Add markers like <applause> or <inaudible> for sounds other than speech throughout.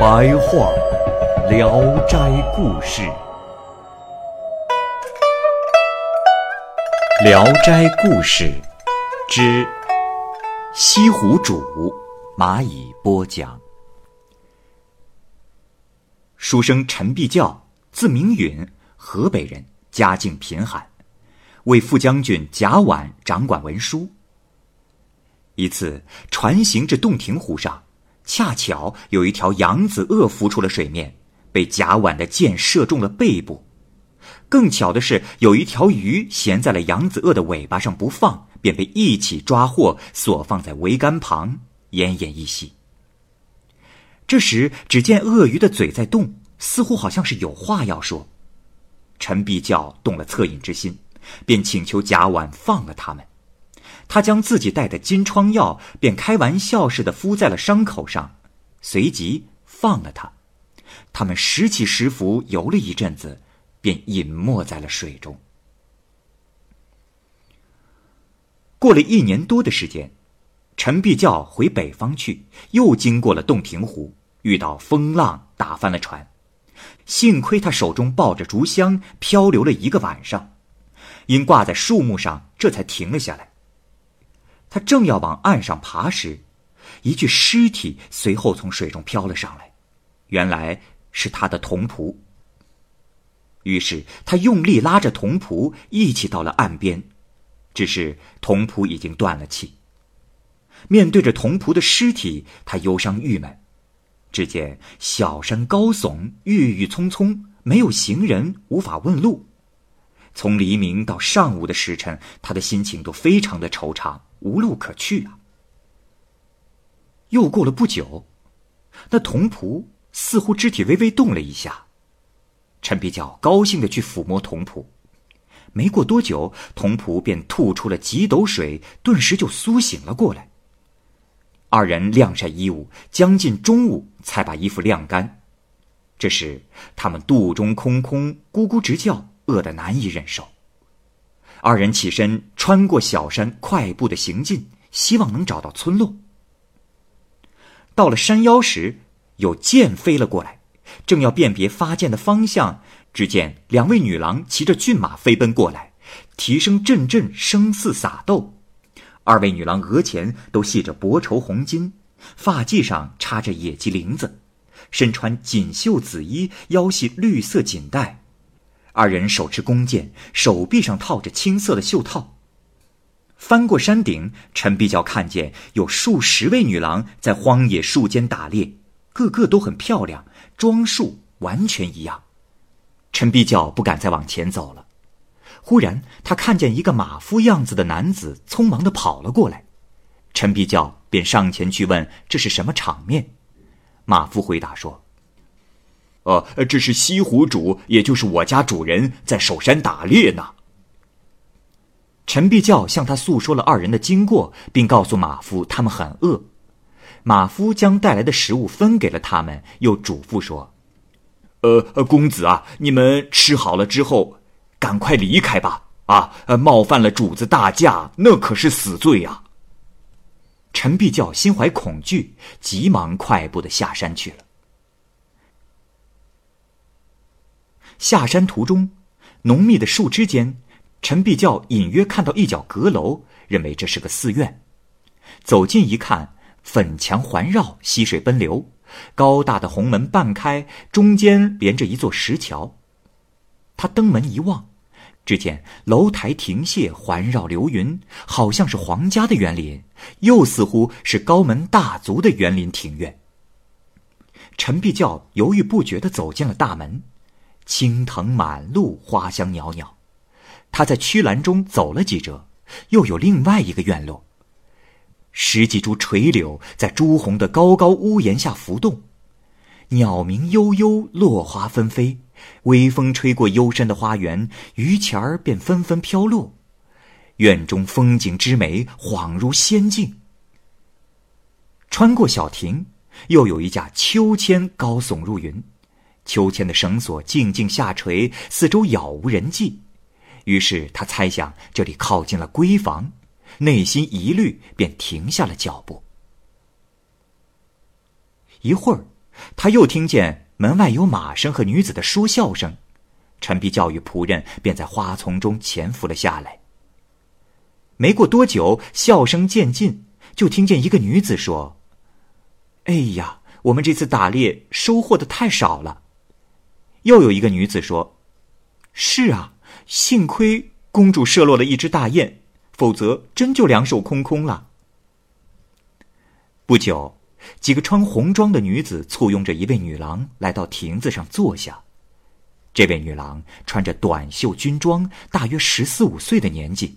白话《聊斋故事》。《聊斋故事》之《西湖主》，蚂蚁播讲。书生陈必教，字明允，河北人，家境贫寒，为副将军贾琬掌管文书。一次船行至洞庭湖上，恰巧有一条扬子鳄浮出了水面，被贾琬的箭射中了背部。更巧的是，有一条鱼衔在了扬子鳄的尾巴上不放，便被一起抓获，锁放在桅杆旁，奄奄一息。这时，只见鳄鱼的嘴在动，似乎好像是有话要说。陈必教动了恻隐之心，便请求贾琬放了他们。他将自己带的金疮药，便开玩笑似的敷在了伤口上，随即放了他。他们拾起石符游了一阵子。便隐没在了水中。过了一年多的时间，陈必教回北方去，又经过了洞庭湖，遇到风浪打翻了船。幸亏他手中抱着竹箱，漂流了一个晚上，因挂在树木上，这才停了下来。他正要往岸上爬时，一具尸体随后从水中飘了上来，原来是他的童仆。于是他用力拉着童仆一起到了岸边，只是童仆已经断了气。面对着童仆的尸体，他忧伤郁闷。只见小山高耸，郁郁葱葱，没有行人，无法问路。从黎明到上午的时辰，他的心情都非常的惆怅，无路可去啊。又过了不久，那童仆似乎肢体微微动了一下。陈比较高兴的去抚摸童仆，没过多久，童仆便吐出了几斗水，顿时就苏醒了过来。二人晾晒衣物，将近中午才把衣服晾干。这时，他们肚中空空，咕咕直叫，饿得难以忍受。二人起身，穿过小山，快步的行进，希望能找到村落。到了山腰时，有箭飞了过来。正要辨别发箭的方向，只见两位女郎骑着骏马飞奔过来，蹄声阵阵，声似撒豆。二位女郎额前都系着薄绸红巾，发髻上插着野鸡翎子，身穿锦绣紫衣，腰系绿色锦带。二人手持弓箭，手臂上套着青色的袖套。翻过山顶，陈必教看见有数十位女郎在荒野树间打猎，个个都很漂亮。装束完全一样，陈必教不敢再往前走了。忽然，他看见一个马夫样子的男子匆忙的跑了过来，陈必教便上前去问这是什么场面。马夫回答说：“呃，这是西湖主，也就是我家主人在守山打猎呢。”陈必教向他诉说了二人的经过，并告诉马夫他们很饿。马夫将带来的食物分给了他们，又嘱咐说：“呃，公子啊，你们吃好了之后，赶快离开吧！啊，冒犯了主子大驾，那可是死罪呀。”陈必教心怀恐惧，急忙快步的下山去了。下山途中，浓密的树枝间，陈必教隐约看到一角阁楼，认为这是个寺院。走近一看。粉墙环绕，溪水奔流，高大的红门半开，中间连着一座石桥。他登门一望，只见楼台亭榭环绕流云，好像是皇家的园林，又似乎是高门大族的园林庭院。陈必教犹豫不决地走进了大门，青藤满路，花香袅袅。他在曲栏中走了几折，又有另外一个院落。十几株垂柳在朱红的高高屋檐下浮动，鸟鸣悠悠，落花纷飞。微风吹过幽深的花园，榆钱儿便纷纷飘落。院中风景之美，恍如仙境。穿过小亭，又有一架秋千高耸入云，秋千的绳索静静下垂，四周杳无人迹。于是他猜想这里靠近了闺房。内心疑虑，便停下了脚步。一会儿，他又听见门外有马声和女子的说笑声，陈皮教育仆人便在花丛中潜伏了下来。没过多久，笑声渐近，就听见一个女子说：“哎呀，我们这次打猎收获的太少了。”又有一个女子说：“是啊，幸亏公主射落了一只大雁。”否则，真就两手空空了。不久，几个穿红装的女子簇拥着一位女郎来到亭子上坐下。这位女郎穿着短袖军装，大约十四五岁的年纪，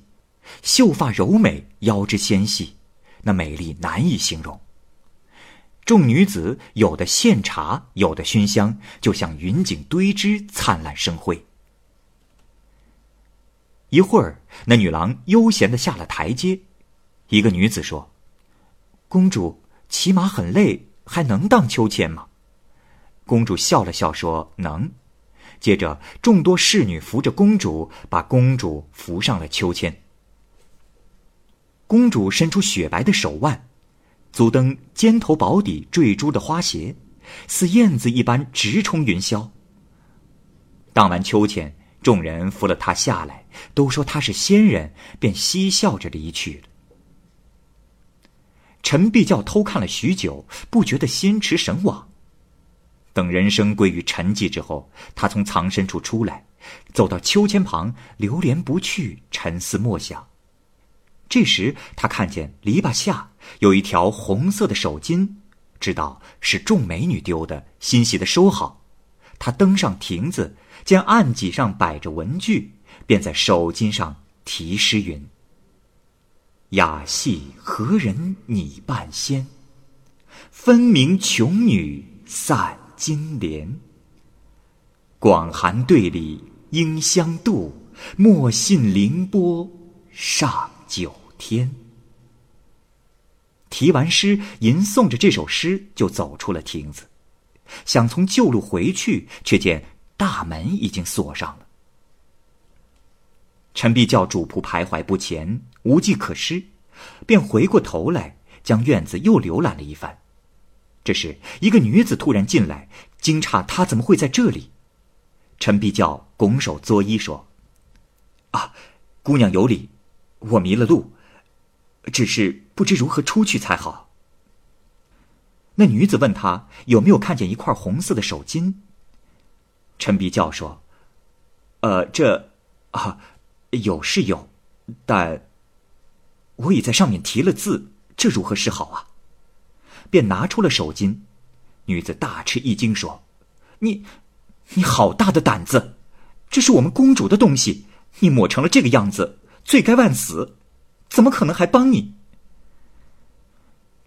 秀发柔美，腰肢纤细，那美丽难以形容。众女子有的献茶，有的熏香，就像云锦堆枝，灿烂生辉。一会儿，那女郎悠闲的下了台阶。一个女子说：“公主骑马很累，还能荡秋千吗？”公主笑了笑说：“能。”接着，众多侍女扶着公主，把公主扶上了秋千。公主伸出雪白的手腕，足蹬尖头宝底缀珠的花鞋，似燕子一般直冲云霄。荡完秋千。众人扶了他下来，都说他是仙人，便嬉笑着离去了。陈必教偷看了许久，不觉得心驰神往。等人生归于沉寂之后，他从藏身处出来，走到秋千旁，流连不去，沉思默想。这时，他看见篱笆下有一条红色的手巾，知道是众美女丢的，欣喜的收好。他登上亭子。见案几上摆着文具，便在手巾上题诗云：“雅戏何人拟半仙？分明穷女散金莲。广寒对里应相度，莫信凌波上九天。”题完诗，吟诵着这首诗，就走出了亭子，想从旧路回去，却见。大门已经锁上了。陈必叫主仆徘徊不前，无计可施，便回过头来将院子又浏览了一番。这时，一个女子突然进来，惊诧她怎么会在这里。陈必叫拱手作揖说：“啊，姑娘有礼，我迷了路，只是不知如何出去才好。”那女子问他有没有看见一块红色的手巾。陈必教说：“呃，这，啊，有是有，但我已在上面提了字，这如何是好啊？”便拿出了手巾。女子大吃一惊，说：“你，你好大的胆子！这是我们公主的东西，你抹成了这个样子，罪该万死！怎么可能还帮你？”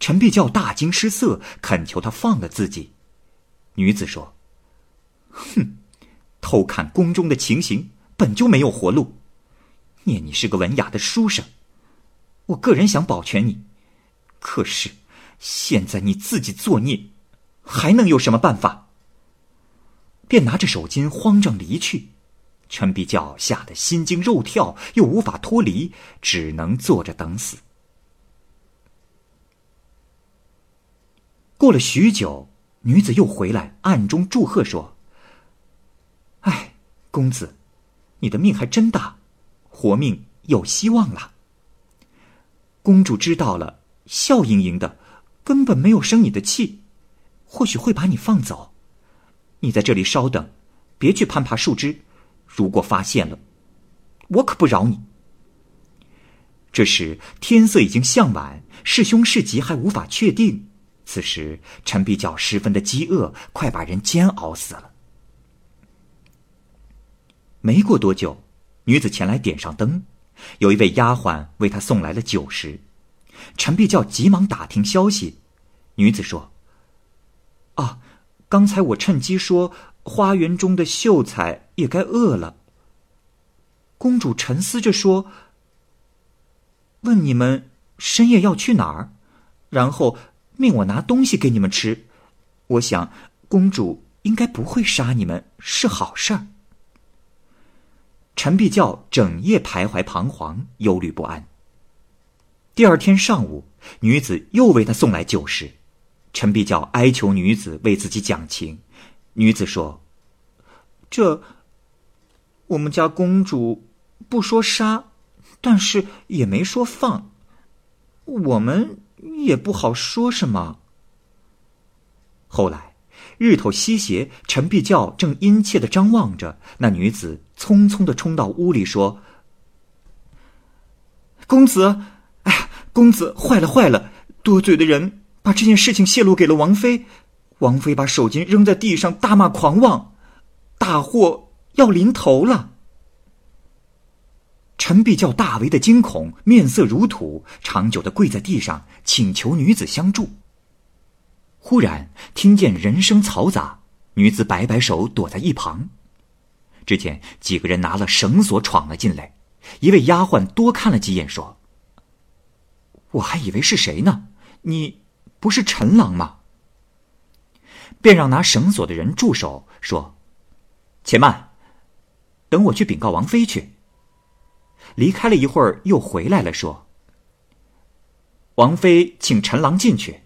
陈必教大惊失色，恳求他放了自己。女子说。哼，偷看宫中的情形本就没有活路。念你是个文雅的书生，我个人想保全你，可是现在你自己作孽，还能有什么办法？便拿着手巾慌张离去。陈必教吓得心惊肉跳，又无法脱离，只能坐着等死。过了许久，女子又回来，暗中祝贺说。哎，公子，你的命还真大，活命有希望了。公主知道了，笑盈盈的，根本没有生你的气，或许会把你放走。你在这里稍等，别去攀爬树枝，如果发现了，我可不饶你。这时天色已经向晚，是凶是吉还无法确定。此时陈必角十分的饥饿，快把人煎熬死了。没过多久，女子前来点上灯，有一位丫鬟为她送来了酒食。陈必教急忙打听消息，女子说：“啊，刚才我趁机说，花园中的秀才也该饿了。”公主沉思着说：“问你们深夜要去哪儿，然后命我拿东西给你们吃。我想，公主应该不会杀你们，是好事儿。”陈必教整夜徘徊彷徨，忧虑不安。第二天上午，女子又为他送来酒食，陈必教哀求女子为自己讲情。女子说：“这我们家公主不说杀，但是也没说放，我们也不好说什么。”后来。日头西斜，陈必教正殷切的张望着那女子，匆匆的冲到屋里说：“公子，哎呀，公子坏了坏了！多嘴的人把这件事情泄露给了王妃，王妃把手巾扔在地上，大骂狂妄，大祸要临头了。”陈必叫大为的惊恐，面色如土，长久的跪在地上，请求女子相助。忽然听见人声嘈杂，女子摆摆手躲在一旁。只见几个人拿了绳索闯了进来，一位丫鬟多看了几眼，说：“我还以为是谁呢？你不是陈郎吗？”便让拿绳索的人住手，说：“且慢，等我去禀告王妃去。”离开了一会儿，又回来了，说：“王妃请陈郎进去。”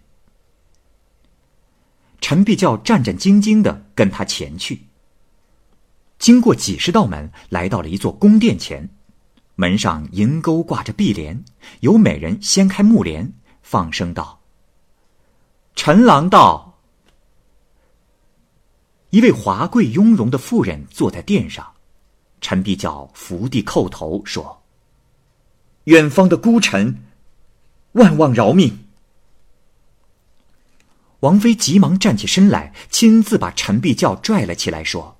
陈必教战战兢兢的跟他前去。经过几十道门，来到了一座宫殿前，门上银钩挂着碧帘，有美人掀开幕帘，放声道：“陈郎到。”一位华贵雍容的妇人坐在殿上，陈必教伏地叩头说：“远方的孤臣，万望饶命。”王妃急忙站起身来，亲自把陈必教拽了起来，说：“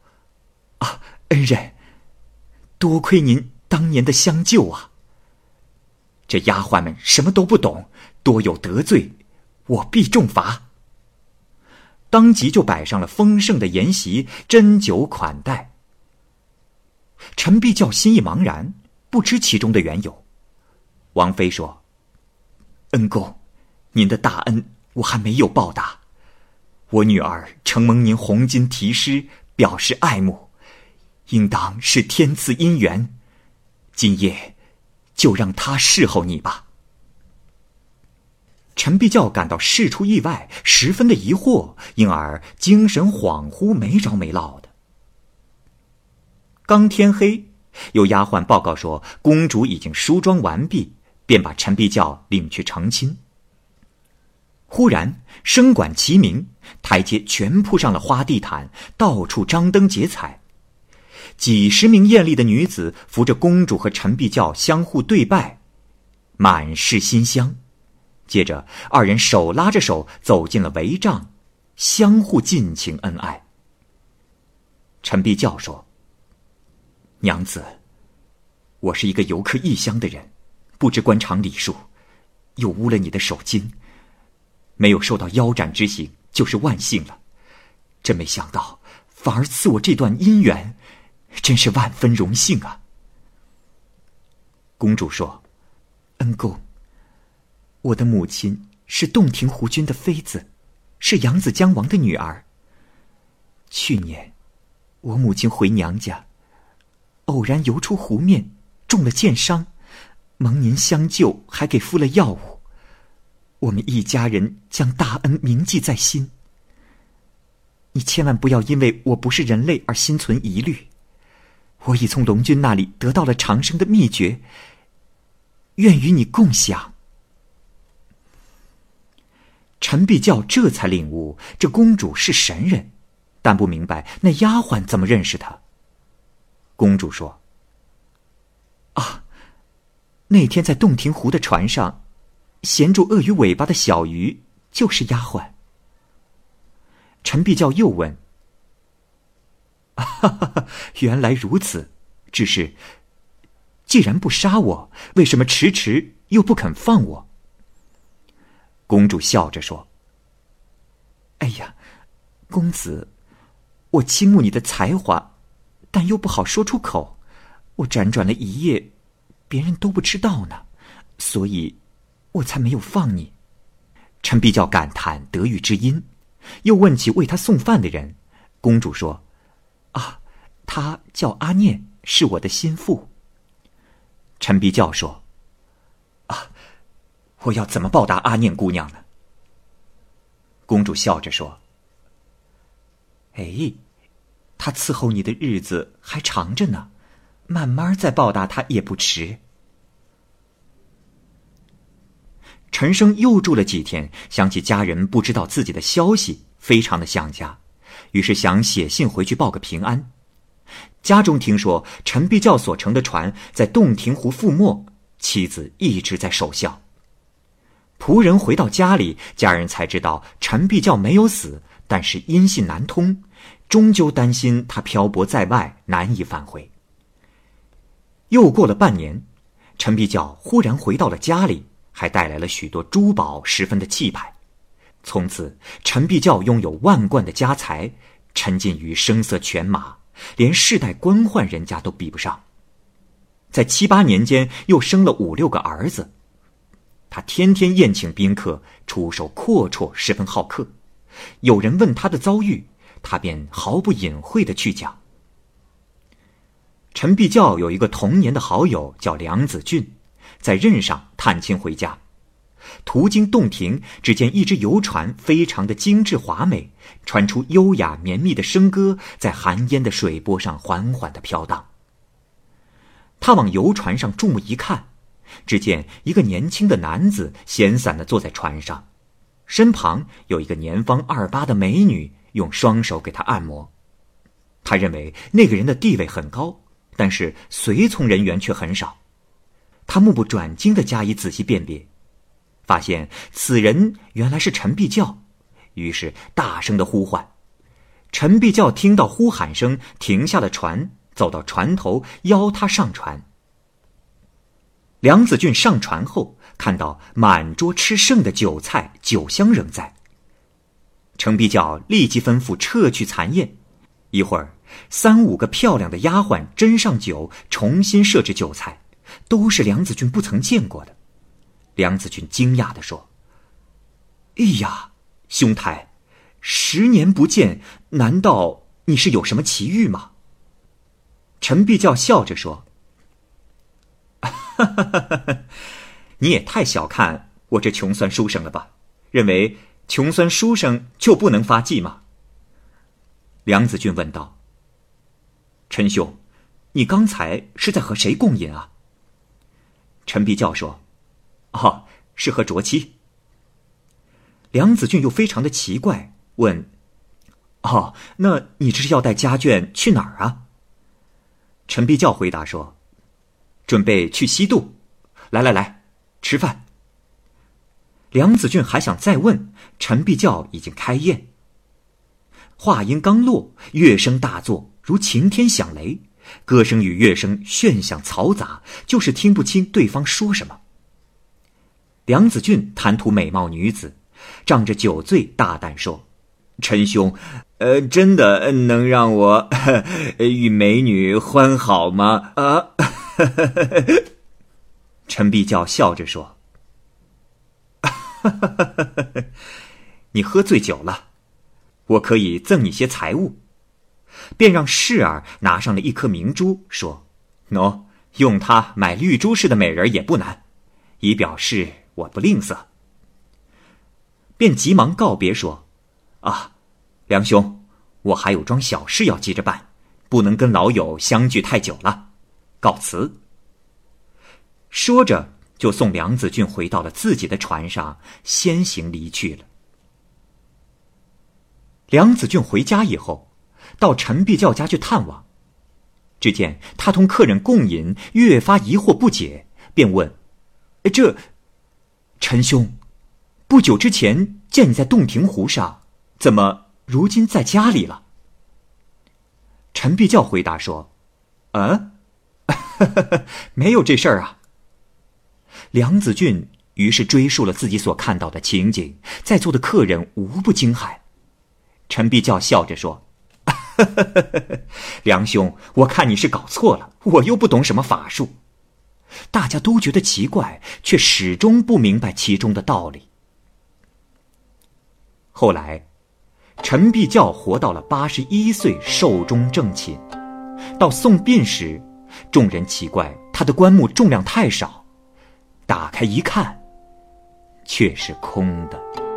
啊，恩人，多亏您当年的相救啊！这丫鬟们什么都不懂，多有得罪，我必重罚。”当即就摆上了丰盛的筵席，斟酒款待。陈必教心意茫然，不知其中的缘由。王妃说：“恩公，您的大恩。”我还没有报答，我女儿承蒙您红巾题诗，表示爱慕，应当是天赐姻缘。今夜就让她侍候你吧。陈必教感到事出意外，十分的疑惑，因而精神恍惚，没着没落的。刚天黑，有丫鬟报告说公主已经梳妆完毕，便把陈必教领去成亲。忽然，声管齐鸣，台阶全铺上了花地毯，到处张灯结彩。几十名艳丽的女子扶着公主和陈必教相互对拜，满是馨香。接着，二人手拉着手走进了帷帐，相互尽情恩爱。陈必教说：“娘子，我是一个游客异乡的人，不知官场礼数，又污了你的手巾。”没有受到腰斩之刑，就是万幸了。真没想到，反而赐我这段姻缘，真是万分荣幸啊！公主说：“恩公，我的母亲是洞庭湖君的妃子，是扬子江王的女儿。去年，我母亲回娘家，偶然游出湖面，中了箭伤，蒙您相救，还给敷了药物。”我们一家人将大恩铭记在心。你千万不要因为我不是人类而心存疑虑。我已从龙君那里得到了长生的秘诀，愿与你共享。陈碧教这才领悟，这公主是神人，但不明白那丫鬟怎么认识她。公主说：“啊，那天在洞庭湖的船上。”衔住鳄鱼尾巴的小鱼就是丫鬟。陈碧教又问：“哈哈，<laughs> 原来如此，只是既然不杀我，为什么迟迟又不肯放我？”公主笑着说：“哎呀，公子，我倾慕你的才华，但又不好说出口。我辗转了一夜，别人都不知道呢，所以，我才没有放你。”陈必教感叹得遇之音，又问起为他送饭的人。公主说：“啊，他叫阿念，是我的心腹。”陈必教说：“。”我要怎么报答阿念姑娘呢？公主笑着说：“哎，她伺候你的日子还长着呢，慢慢再报答她也不迟。”陈生又住了几天，想起家人不知道自己的消息，非常的想家，于是想写信回去报个平安。家中听说陈必教所乘的船在洞庭湖覆没，妻子一直在守孝。仆人回到家里，家人才知道陈必教没有死，但是音信难通，终究担心他漂泊在外，难以返回。又过了半年，陈必教忽然回到了家里，还带来了许多珠宝，十分的气派。从此，陈必教拥有万贯的家财，沉浸于声色犬马，连世代官宦人家都比不上。在七八年间，又生了五六个儿子。他天天宴请宾客，出手阔绰，十分好客。有人问他的遭遇，他便毫不隐晦的去讲。陈必教有一个童年的好友叫梁子俊，在任上探亲回家，途经洞庭，只见一只游船非常的精致华美，传出优雅绵密的笙歌，在寒烟的水波上缓缓的飘荡。他往游船上注目一看。只见一个年轻的男子闲散的坐在船上，身旁有一个年方二八的美女，用双手给他按摩。他认为那个人的地位很高，但是随从人员却很少。他目不转睛的加以仔细辨别，发现此人原来是陈必教，于是大声的呼唤。陈必教听到呼喊声，停下了船，走到船头邀他上船。梁子俊上船后，看到满桌吃剩的酒菜，酒香仍在。程必教立即吩咐撤去残宴。一会儿，三五个漂亮的丫鬟斟上酒，重新设置酒菜，都是梁子俊不曾见过的。梁子俊惊讶地说：“哎呀，兄台，十年不见，难道你是有什么奇遇吗？”陈必教笑着说。哈哈哈哈哈！你也太小看我这穷酸书生了吧？认为穷酸书生就不能发迹吗？梁子俊问道。陈兄，你刚才是在和谁共饮啊？陈必教说：“哦，是和卓妻。”梁子俊又非常的奇怪，问：“哦，那你这是要带家眷去哪儿啊？”陈必教回答说。准备去西渡，来来来，吃饭。梁子俊还想再问，陈必教已经开宴。话音刚落，乐声大作，如晴天响雷，歌声与乐声炫响嘈杂，就是听不清对方说什么。梁子俊贪图美貌女子，仗着酒醉，大胆说：“陈兄，呃，真的能让我与美女欢好吗？”啊。<laughs> 陈必教笑着说：“你喝醉酒了，我可以赠你些财物。”便让侍儿拿上了一颗明珠，说：“喏，用它买绿珠似的美人也不难，以表示我不吝啬。”便急忙告别说：“啊，梁兄，我还有桩小事要急着办，不能跟老友相聚太久了。”告辞。说着，就送梁子俊回到了自己的船上，先行离去了。梁子俊回家以后，到陈必教家去探望，只见他同客人共饮，越发疑惑不解，便问：“这，陈兄，不久之前见你在洞庭湖上，怎么如今在家里了？”陈必教回答说：“嗯。” <laughs> 没有这事儿啊！梁子俊于是追述了自己所看到的情景，在座的客人无不惊骇。陈必教笑着说：“ <laughs> 梁兄，我看你是搞错了，我又不懂什么法术。”大家都觉得奇怪，却始终不明白其中的道理。后来，陈必教活到了八十一岁，寿终正寝。到送殡时，众人奇怪他的棺木重量太少，打开一看，却是空的。